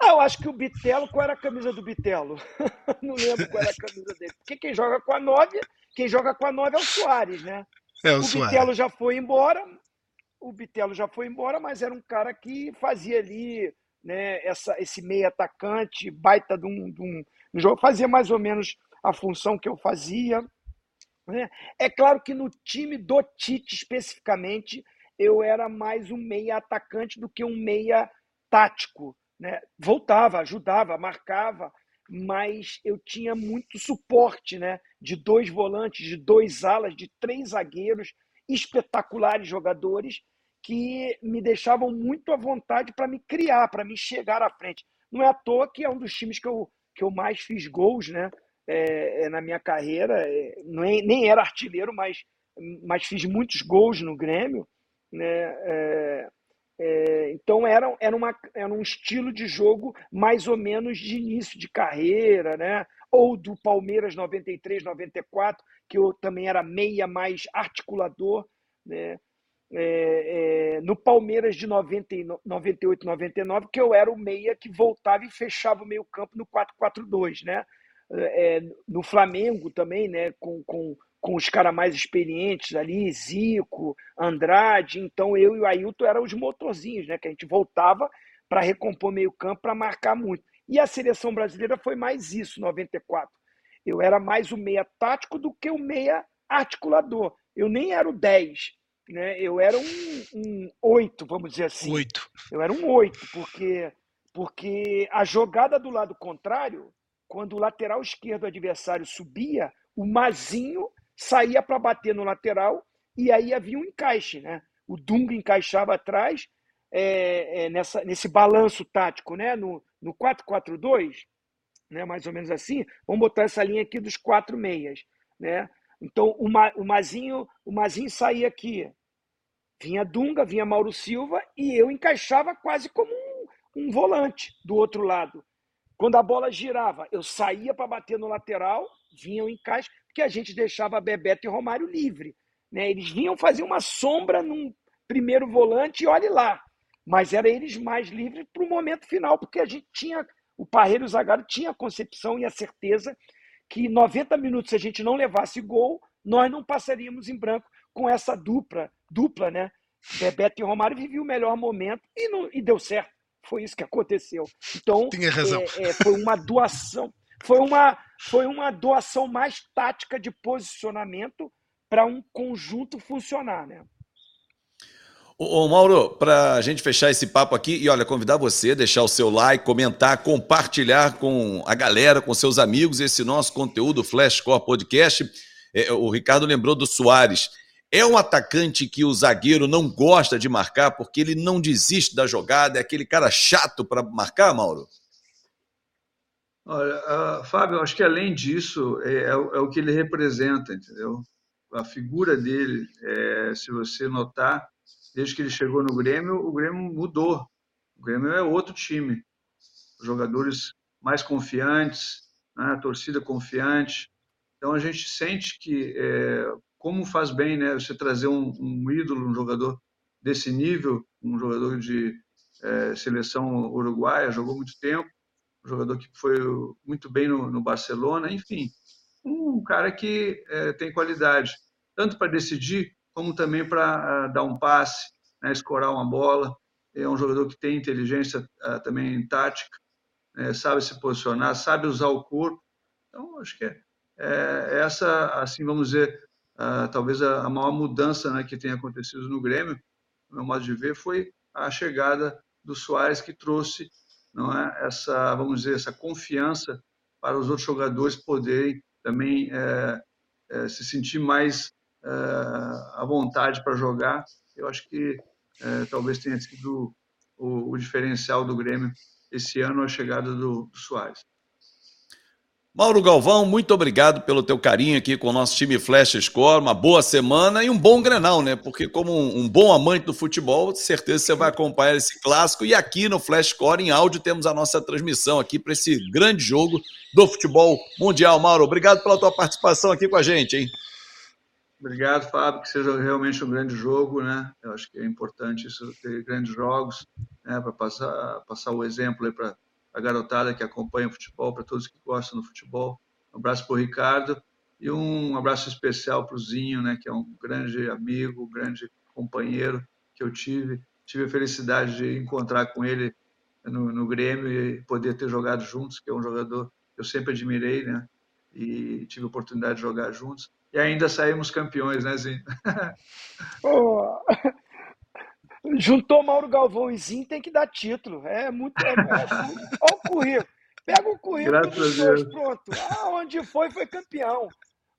Ah, eu acho que o Bitelo, qual era a camisa do Bitelo? (laughs) não lembro qual era a camisa dele. Porque quem joga com a 9, quem joga com a 9 é o Soares, né? É o, o Bitelo já foi embora, o Bitelo já foi embora, mas era um cara que fazia ali né, essa, esse meio atacante, baita de um, de um, um jogo, fazia mais ou menos a função que eu fazia. Né? É claro que no time do Tite especificamente, eu era mais um meia atacante do que um meia tático. Né? Voltava, ajudava, marcava, mas eu tinha muito suporte, né? De dois volantes, de dois alas, de três zagueiros, espetaculares jogadores que me deixavam muito à vontade para me criar, para me chegar à frente. Não é à toa que é um dos times que eu, que eu mais fiz gols, né? É, é na minha carreira, é, não é, nem era artilheiro, mas, mas fiz muitos gols no Grêmio, né? É, É, então era, era, uma, era um estilo de jogo mais ou menos de início de carreira, né? Ou do Palmeiras 93, 94, que eu também era meia mais articulador. Né? É, é, no Palmeiras de 90, 98, 99, que eu era o meia que voltava e fechava o meio campo no 4-4-2. Né? É, no Flamengo também, né? com, com com os caras mais experientes ali, Zico, Andrade. Então eu e o Ailton eram os motorzinhos, né? Que a gente voltava para recompor meio campo, para marcar muito. E a seleção brasileira foi mais isso, 94. Eu era mais o meia tático do que o meia articulador. Eu nem era o 10, né? Eu era um, um 8, vamos dizer assim. 8. Eu era um 8, porque, porque a jogada do lado contrário, quando o lateral esquerdo do adversário subia, o Mazinho saía para bater no lateral e aí havia um encaixe, né? O Dunga encaixava atrás é, é, nessa, nesse balanço tático, né? No, no 4-4-2, né? mais ou menos assim. Vamos botar essa linha aqui dos quatro meias, né? Então o, Ma, o Mazinho, o Mazinho saía aqui, vinha Dunga, vinha Mauro Silva e eu encaixava quase como um, um volante do outro lado. Quando a bola girava, eu saía para bater no lateral, vinha o encaixe, porque a gente deixava Bebeto e Romário livre. Né? Eles vinham fazer uma sombra num primeiro volante e olhe lá. Mas era eles mais livres para o momento final, porque a gente tinha, o Parreiro e o Zagallo tinha a concepção e a certeza que 90 minutos, se a gente não levasse gol, nós não passaríamos em branco com essa dupla, dupla, né? Bebeto e Romário viviam o melhor momento e, não, e deu certo. Foi isso que aconteceu. Então, Tinha razão. É, é, foi uma doação foi uma, foi uma doação mais tática de posicionamento para um conjunto funcionar, né? Ô, Mauro, para a gente fechar esse papo aqui, e olha, convidar você deixar o seu like, comentar, compartilhar com a galera, com seus amigos, esse nosso conteúdo Flashcore Podcast. É, o Ricardo lembrou do Soares. É um atacante que o zagueiro não gosta de marcar porque ele não desiste da jogada, é aquele cara chato para marcar, Mauro? Olha, uh, Fábio, acho que além disso, é, é, é, o que ele representa, entendeu? A figura dele, é, se você notar, desde que ele chegou no Grêmio, o Grêmio mudou. O Grêmio é outro time. Jogadores mais confiantes, né? a torcida confiante. Então a gente sente que, é, como faz bem né, você trazer um, um, ídolo, um jogador desse nível, um jogador de é, seleção uruguaia, jogou muito tempo, um jogador que foi muito bem no, no Barcelona, enfim, um cara que é, tem qualidade, tanto para decidir, como também para uh, dar um passe, né, escorar uma bola. É um jogador que tem inteligência uh, também tática, né, sabe se posicionar, sabe usar o corpo. Então, acho que é, é essa, assim, vamos dizer, uh, talvez a, a, maior mudança né, que tem acontecido no Grêmio, no meu modo de ver, foi a chegada do Soares, que trouxe não é essa vamos dizer essa confiança para os outros jogadores poderem também é, é, se sentir mais é, à vontade para jogar eu acho que é, talvez tenha sido o, o, diferencial do Grêmio esse ano a chegada do, do Soares Mauro Galvão, muito obrigado pelo teu carinho aqui com o nosso time Flash Score. Uma boa semana e um bom Grenal, né? Porque como um, um bom amante do futebol, certeza você vai acompanhar esse clássico. E aqui no Flash Score, em áudio, temos a nossa transmissão aqui para esse grande jogo do futebol mundial. Mauro, obrigado pela tua participação aqui com a gente, hein? Obrigado, Fábio, que seja realmente um grande jogo, né? Eu acho que é importante isso, ter grandes jogos, né? Para passar, passar o exemplo para a garotada que acompanha o futebol, para todos que gostam do futebol. Um abraço para o Ricardo e um abraço especial para o Zinho, né, que é um grande amigo, um grande companheiro que eu tive. Tive a felicidade de encontrar com ele no, no Grêmio e poder ter jogado juntos, que é um jogador que eu sempre admirei, né? E tive a oportunidade de jogar juntos. E ainda saímos campeões, né, Zinho? Oh, Juntou Mauro Galvão e Zinho, tem que dar título. É muito. É, é olha o currículo. Pega o currículo dos dois, pronto. Ah, onde foi, foi campeão.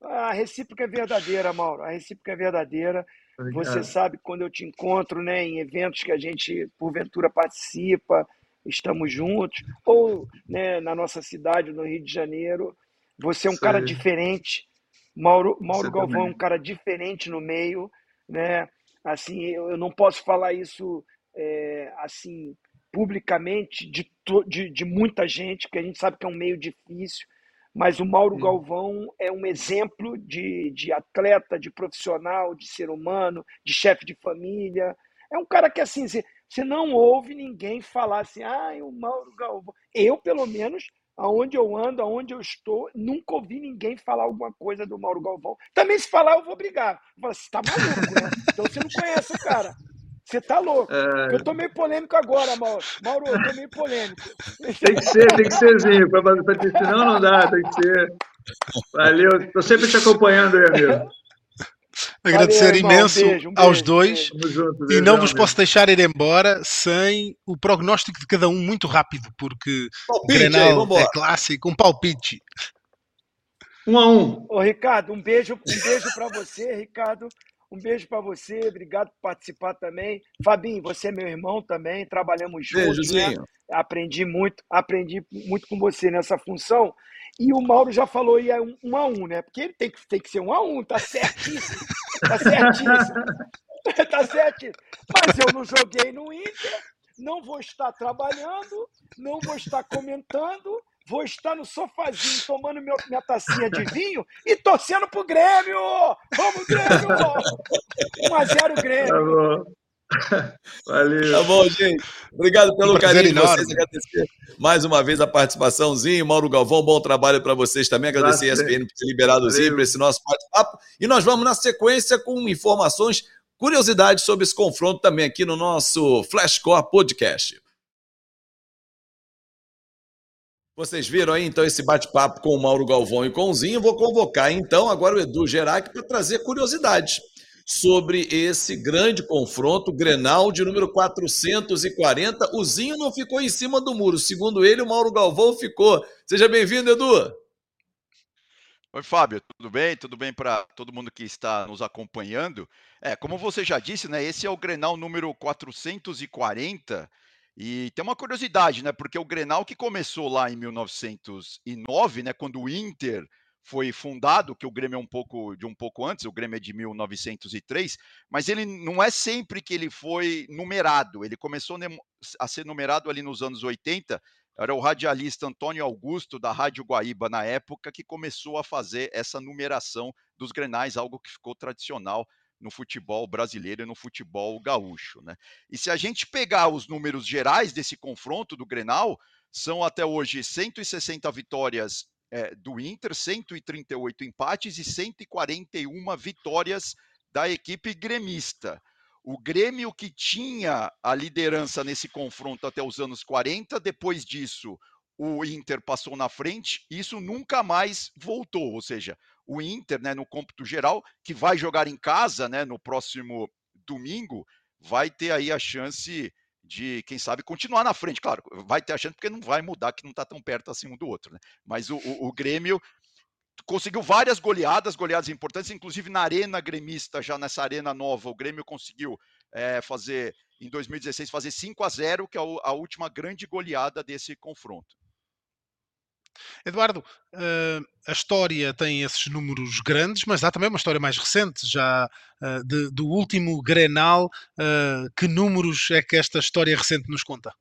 A recíproca é verdadeira, Mauro. A recíproca é verdadeira. Obrigado. Você sabe quando eu te encontro né, em eventos que a gente, porventura, participa, estamos juntos, ou né, na nossa cidade, no Rio de Janeiro. Você é um Isso cara aí. diferente. Mauro, Mauro Galvão também. é um cara diferente no meio, né? Assim, eu, eu não posso falar isso é, assim, publicamente de, de, de, muita gente, porque a gente sabe que é um meio difícil, mas o Mauro Sim. Galvão é um exemplo de, de atleta, de profissional, de ser humano, de chefe de família. É um cara que, assim, você, você não ouve ninguém falar assim, ah, o Mauro Galvão. Eu, pelo menos, aonde eu ando, aonde eu estou, nunca ouvi ninguém falar alguma coisa do Mauro Galvão. Também se falar, eu vou brigar. Falo, você tá maluco, né? Então você não conhece o cara. Você tá louco. É... Eu tô meio polêmico agora, Mauro. Mauro, eu tô meio polêmico. Tem que ser, tem que serzinho. Pra, pra, senão não dá, tem que ser. Valeu. Tô sempre te acompanhando aí, amigo. Agradecer Valeu, imenso um beijo, um aos beijo, dois junto, e não vos posso deixar ir embora sem o prognóstico de cada um muito rápido, porque palpite, o Grenal aí, é clássico, um palpite. Um a um. Ô, Ricardo, um beijo, um beijo para você, Ricardo. Um beijo para você, obrigado por participar também. Fabinho, você é meu irmão também, trabalhamos juntos. Né? Aprendi muito, aprendi muito com você nessa função. E o Mauro já falou aí é um, um a um, né? Porque ele tem que, tem que ser um a um, tá certíssimo. Tá certíssimo. (laughs) tá certíssimo. Mas eu não joguei no Inter, não vou estar trabalhando, não vou estar comentando, vou estar no sofazinho tomando meu, minha tacinha de vinho e torcendo pro Grêmio! Vamos, Grêmio! (laughs) 1x0 Grêmio! Tá (laughs) bom. Valeu. Tá bom, gente. Obrigado pelo um carinho de vocês. Agradecer mais uma vez a participaçãozinho. Mauro Galvão, bom trabalho para vocês também. Agradecer a ESPN por ter liberado o para esse nosso bate-papo. E nós vamos na sequência com informações, curiosidades sobre esse confronto também aqui no nosso Flashcore Podcast. Vocês viram aí então esse bate-papo com o Mauro Galvão e com o Zinho. Vou convocar então agora o Edu Gerac para trazer curiosidades sobre esse grande confronto, Grenal de número 440. O Zinho não ficou em cima do muro, segundo ele, o Mauro Galvão ficou. Seja bem-vindo, Edu. Oi, Fábio, tudo bem? Tudo bem para todo mundo que está nos acompanhando? É, como você já disse, né, esse é o Grenal número 440 e tem uma curiosidade, né? Porque o Grenal que começou lá em 1909, né? Quando o Inter foi fundado, que o Grêmio é um pouco de um pouco antes, o Grêmio é de 1903, mas ele não é sempre que ele foi numerado. Ele começou a ser numerado ali nos anos 80. Era o radialista Antônio Augusto da Rádio Guaíba na época que começou a fazer essa numeração dos Grenais, algo que ficou tradicional no futebol brasileiro e no futebol gaúcho. Né? E se a gente pegar os números gerais desse confronto do Grenal, são até hoje 160 vitórias é, do Inter, 138 empates e 141 vitórias da equipe gremista. O Grêmio que tinha a liderança nesse confronto até os anos 40, depois disso o Inter passou na frente, e isso nunca mais voltou, ou seja, o Inter, né, no cômputo geral, que vai jogar em casa, né, no próximo domingo, vai ter aí a chance de, quem sabe, continuar na frente. Claro, vai ter a chance porque não vai mudar, que não está tão perto assim um do outro, né? Mas o, o, o Grêmio conseguiu várias goleadas, goleadas importantes, inclusive na arena gremista, já nessa arena nova, o Grêmio conseguiu é, fazer, em 2016, fazer 5 a 0 que é a última grande goleada desse confronto. Eduardo, uh, a história tem esses números grandes, mas há também uma história mais recente, já uh, de, do último Grenal. Uh, que números é que esta história recente nos conta?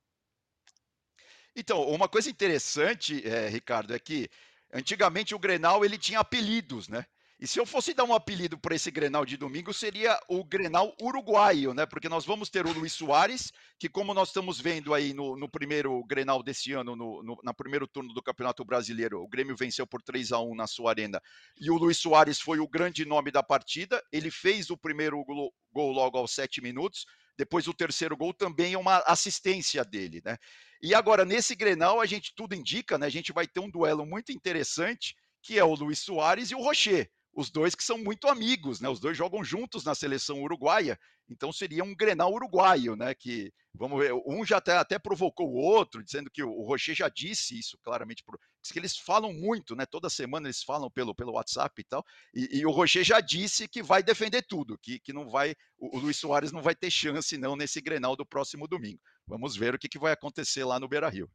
Então, uma coisa interessante, é, Ricardo, é que antigamente o Grenal ele tinha apelidos, né? E se eu fosse dar um apelido para esse Grenal de domingo, seria o Grenal uruguaio, né? Porque nós vamos ter o Luiz Soares, que como nós estamos vendo aí no, no primeiro Grenal desse ano, no, no, primeiro turno do Campeonato Brasileiro, o Grêmio venceu por 3 a 1 na sua arena. E o Luiz Soares foi o grande nome da partida. Ele fez o primeiro gol, gol logo aos 7 minutos. Depois o terceiro gol também é uma assistência dele, né? E agora, nesse Grenal, a gente tudo indica, né? A gente vai ter um duelo muito interessante, que é o Luiz Soares e o Rocher os dois que são muito amigos, né? Os dois jogam juntos na seleção uruguaia, então seria um Grenal uruguaio, né? Que vamos ver, um já até, até provocou o outro, dizendo que o Rocher já disse isso claramente, diz que eles falam muito, né? Toda semana eles falam pelo, pelo WhatsApp e tal, e, e o Rocher já disse que vai defender tudo, que, que não vai, o, o Luiz Soares não vai ter chance não nesse Grenal do próximo domingo. Vamos ver o que, que vai acontecer lá no Beira Rio.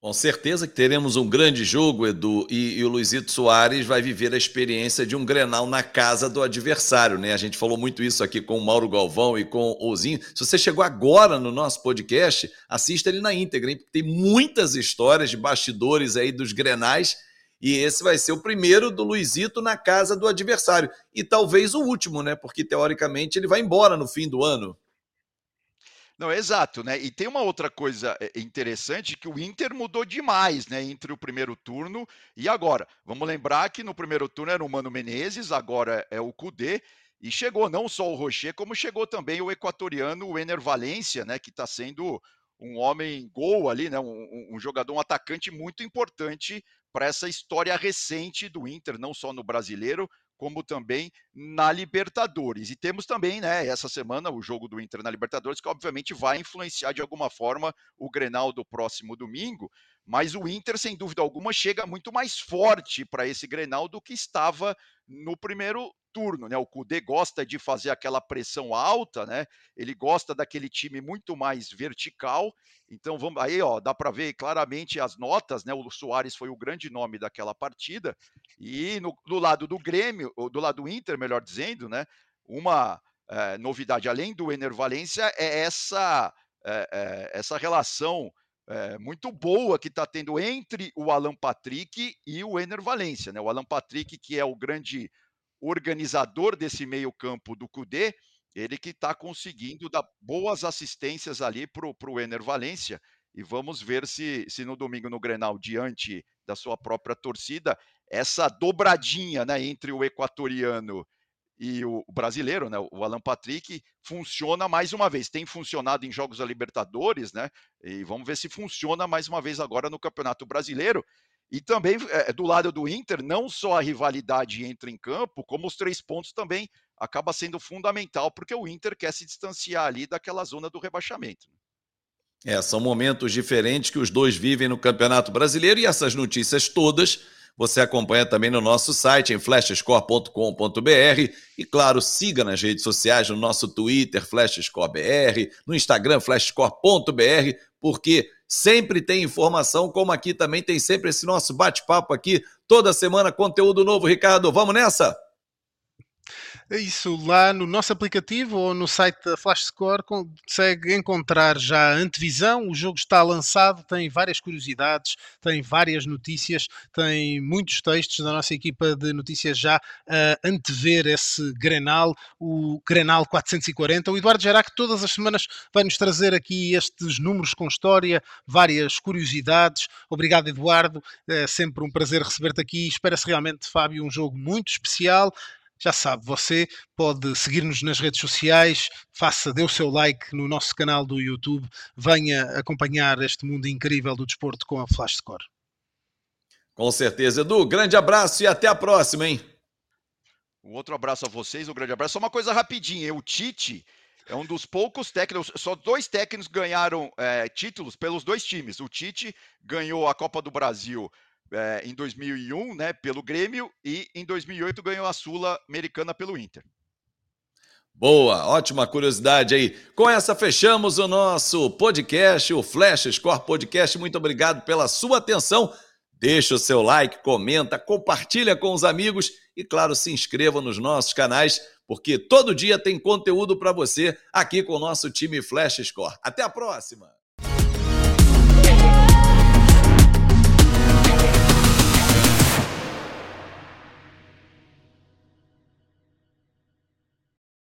Com certeza que teremos um grande jogo, Edu, e, e, o Luizito Soares vai viver a experiência de um Grenal na casa do adversário, né? A gente falou muito isso aqui com o Mauro Galvão e com o Zinho. Se você chegou agora no nosso podcast, assista ele na íntegra, hein? Porque tem muitas histórias de bastidores aí dos Grenais e esse vai ser o primeiro do Luizito na casa do adversário. E talvez o último, né? Porque teoricamente ele vai embora no fim do ano. Não, exato, né? E tem uma outra coisa eh, interessante que o Inter mudou demais, né, entre o primeiro turno e agora. Vamos lembrar que no primeiro turno era o Mano Menezes, agora é o Cudê, e chegou não só o Rocher, como chegou também o equatoriano o Ener Valência, né, que está sendo um homem gol ali, né, um, um jogador, um atacante muito importante para essa história recente do Inter, não só no brasileiro, como também na Libertadores. E temos também, né, essa semana, o jogo do Inter na Libertadores, que obviamente vai influenciar de alguma forma o Grenal do próximo domingo, mas o Inter, sem dúvida alguma, chega muito mais forte para esse Grenal do que estava no primeiro turno, né? O Cudê gosta de fazer aquela pressão alta, né? Ele gosta daquele time muito mais vertical. Então vamos aí, ó, dá para ver claramente as notas, né? O Soares foi o grande nome daquela partida. E no, do lado do Grêmio, do lado do Inter, melhor dizendo, né? Uma é, novidade além do Ener Valência é essa é, é, essa relação é, muito boa que está tendo entre o Alan Patrick e o Ener Valência, né? O Alan Patrick que é o grande organizador desse meio campo do Cudê, ele que está conseguindo dar boas assistências ali para o Ener Valência. E vamos ver se, se no domingo no Grenal, diante da sua própria torcida, essa dobradinha né, entre o equatoriano e o brasileiro, né, o Alan Patrick, funciona mais uma vez. Tem funcionado em jogos da Libertadores, né? E vamos ver se funciona mais uma vez agora no Campeonato Brasileiro. E também, é, do lado do Inter, não só a rivalidade entra em campo, como os três pontos também acaba sendo fundamental, porque o Inter quer se distanciar ali daquela zona do rebaixamento. É, são momentos diferentes que os dois vivem no Campeonato Brasileiro e essas notícias todas você acompanha também no nosso site em flashscore.com.br e claro, siga nas redes sociais no nosso Twitter flashscorebr, no Instagram flashscore.br, porque sempre tem informação, como aqui também tem sempre esse nosso bate-papo aqui, toda semana conteúdo novo, Ricardo. Vamos nessa? É isso, lá no nosso aplicativo ou no site da Flash Score consegue encontrar já a antevisão. O jogo está lançado, tem várias curiosidades, tem várias notícias, tem muitos textos da nossa equipa de notícias já a antever esse Grenal, o Grenal 440. O Eduardo Gerac todas as semanas vai nos trazer aqui estes números com história, várias curiosidades. Obrigado, Eduardo. É sempre um prazer receber-te aqui. Espera-se realmente, Fábio, um jogo muito especial já sabe, você pode seguir-nos nas redes sociais, faça, dê o seu like no nosso canal do YouTube, venha acompanhar este mundo incrível do desporto com a Flash Score. Com certeza, Edu. Grande abraço e até a próxima, hein? Um outro abraço a vocês, um grande abraço. Só uma coisa rapidinha, o Tite é um dos poucos técnicos, só dois técnicos ganharam é, títulos pelos dois times. O Tite ganhou a Copa do Brasil é, em 2001, né, pelo Grêmio, e em 2008 ganhou a Sul-Americana pelo Inter. Boa, ótima curiosidade aí. Com essa fechamos o nosso podcast, o Flash Score Podcast. Muito obrigado pela sua atenção. Deixa o seu like, comenta, compartilha com os amigos e, claro, se inscreva nos nossos canais, porque todo dia tem conteúdo para você aqui com o nosso time Flash Score. Até a próxima!